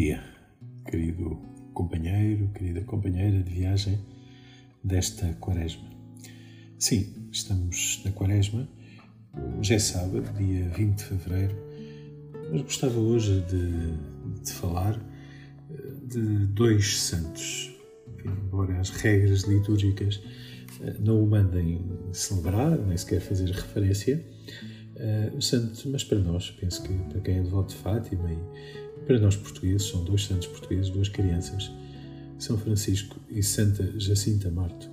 dia, querido companheiro, querida companheira de viagem desta Quaresma. Sim, estamos na Quaresma, hoje é sábado, dia 20 de fevereiro, mas gostava hoje de, de falar eh, de dois santos. Embora as regras litúrgicas eh, não o mandem celebrar, nem sequer fazer referência, uh, o santo, mas para nós, penso que para quem é devoto de Fátima para nós portugueses, são dois santos portugueses, duas crianças, São Francisco e Santa Jacinta Marto,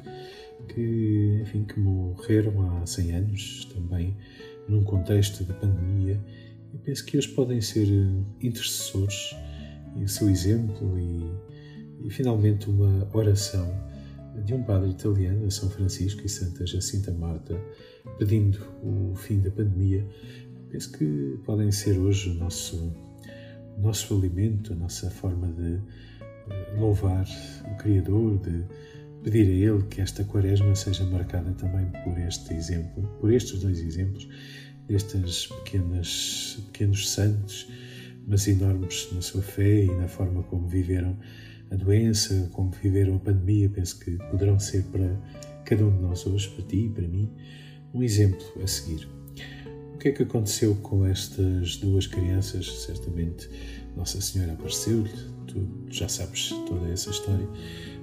que, enfim, que morreram há 100 anos também, num contexto de pandemia, e penso que eles podem ser intercessores e o seu exemplo e, e finalmente uma oração de um padre italiano, São Francisco e Santa Jacinta Marta, pedindo o fim da pandemia, penso que podem ser hoje o nosso, nosso alimento, a nossa forma de eh, louvar o Criador, de pedir a Ele que esta quaresma seja marcada também por este exemplo, por estes dois exemplos, destes pequenos santos, mas enormes na sua fé e na forma como viveram a doença, como viveram a pandemia, penso que poderão ser para cada um de nós hoje, para ti e para mim, um exemplo a seguir. O que é que aconteceu com estas duas crianças? Certamente Nossa Senhora apareceu-lhe, tu já sabes toda essa história,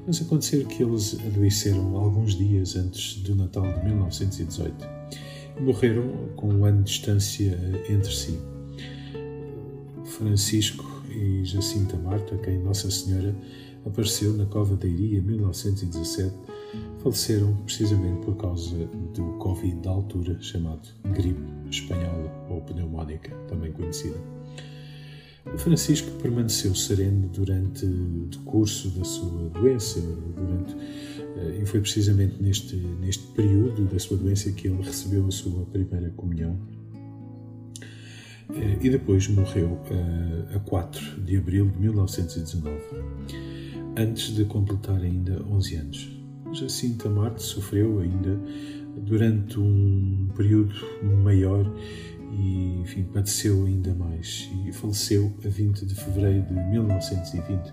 mas aconteceu que eles adoeceram alguns dias antes do Natal de 1918 e morreram com um ano de distância entre si. Francisco e Jacinta Marta, a quem Nossa Senhora apareceu na Cova da Iria em 1917, faleceram precisamente por causa do Covid da altura, chamado gripe espanhola ou pneumónica, também conhecida. Francisco permaneceu sereno durante o curso da sua doença, durante, eh, e foi precisamente neste, neste período da sua doença que ele recebeu a sua primeira comunhão eh, e depois morreu eh, a 4 de abril de 1919, antes de completar ainda 11 anos. Jacinta Marte sofreu ainda durante um período maior e, enfim, padeceu ainda mais e faleceu a 20 de fevereiro de 1920.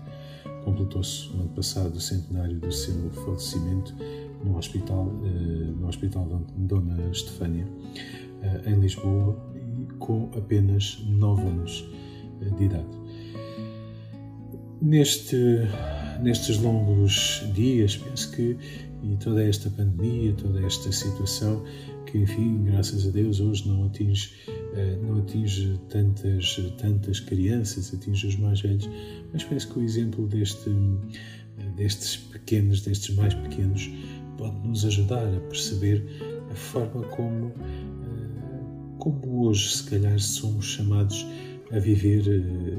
Completou-se o ano passado o centenário do seu falecimento no hospital, eh, no hospital Dona Estefânia, em Lisboa, com apenas 9 anos de idade. Neste, nestes longos dias, penso que, e toda esta pandemia, toda esta situação, que enfim, graças a Deus, hoje não atinge, eh, não atinge tantas, tantas crianças, atinge os mais velhos, mas penso que o exemplo deste, destes pequenos, destes mais pequenos, pode nos ajudar a perceber a forma como como hoje, se calhar, somos chamados a viver,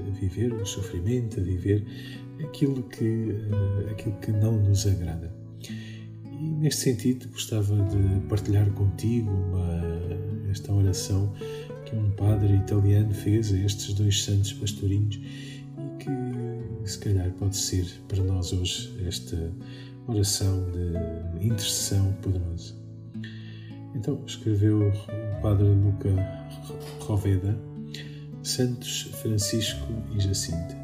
a viver o sofrimento, a viver aquilo que, eh, aquilo que não nos agrada. Neste sentido, gostava de partilhar contigo uma, esta oração que um padre italiano fez a estes dois santos pastorinhos e que, se calhar, pode ser para nós hoje esta oração de intercessão poderosa. Então, escreveu o padre Luca Roveda, Santos Francisco e Jacinta,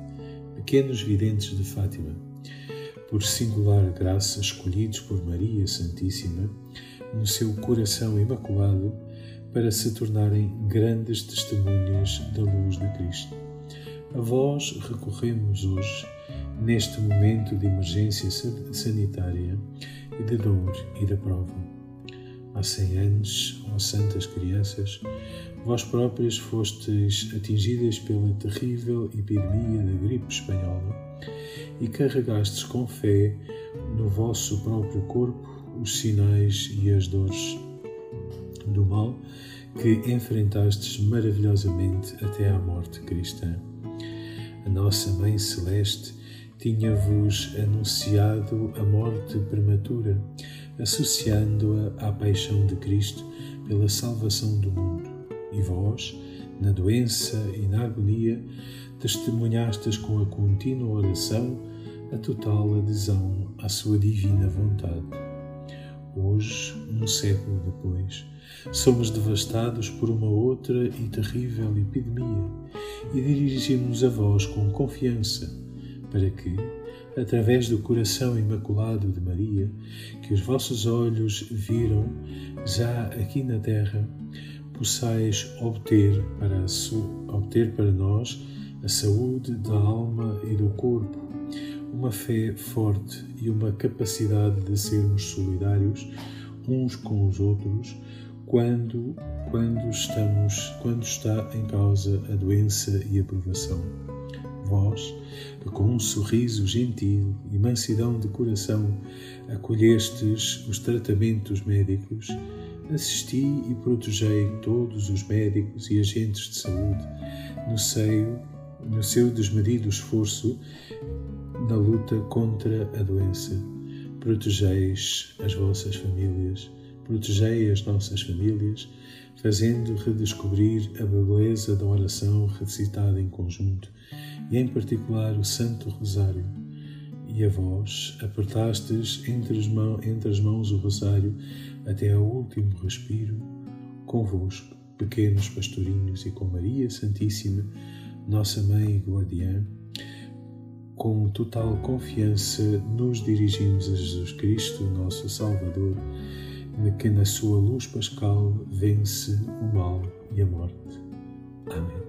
pequenos videntes de Fátima, por singular graça escolhidos por Maria Santíssima no seu coração imaculado para se tornarem grandes testemunhas da luz de Cristo. A vós recorremos hoje, neste momento de emergência sanitária e de dor e da prova há cem anos, ó santas crianças, vós próprias fostes atingidas pela terrível epidemia da gripe espanhola e carregastes com fé no vosso próprio corpo os sinais e as dores do mal que enfrentastes maravilhosamente até à morte cristã. A nossa Mãe Celeste tinha-vos anunciado a morte prematura associando-a à paixão de Cristo pela salvação do mundo. E vós, na doença e na agonia, testemunhastes com a contínua oração a total adesão à sua divina vontade. Hoje, um século depois, somos devastados por uma outra e terrível epidemia e dirigimos a vós com confiança, para que, através do coração imaculado de Maria, que os vossos olhos viram já aqui na terra, possais obter para, obter para nós a saúde da alma e do corpo, uma fé forte e uma capacidade de sermos solidários uns com os outros quando quando estamos quando está em causa a doença e a provação. Vós, que com um sorriso gentil e mansidão de coração acolhestes os tratamentos médicos, assisti e protegei todos os médicos e agentes de saúde no seio no seu desmedido esforço na luta contra a doença. Protegeis as vossas famílias, protegei as nossas famílias, fazendo redescobrir a beleza da oração recitada em conjunto e, em particular, o Santo Rosário. E a vós apertastes entre as, mãos, entre as mãos o Rosário até ao último respiro, convosco, pequenos pastorinhos, e com Maria Santíssima, nossa Mãe e Guardiã, com total confiança nos dirigimos a Jesus Cristo, nosso Salvador, que na sua luz pascal vence o mal e a morte. Amém.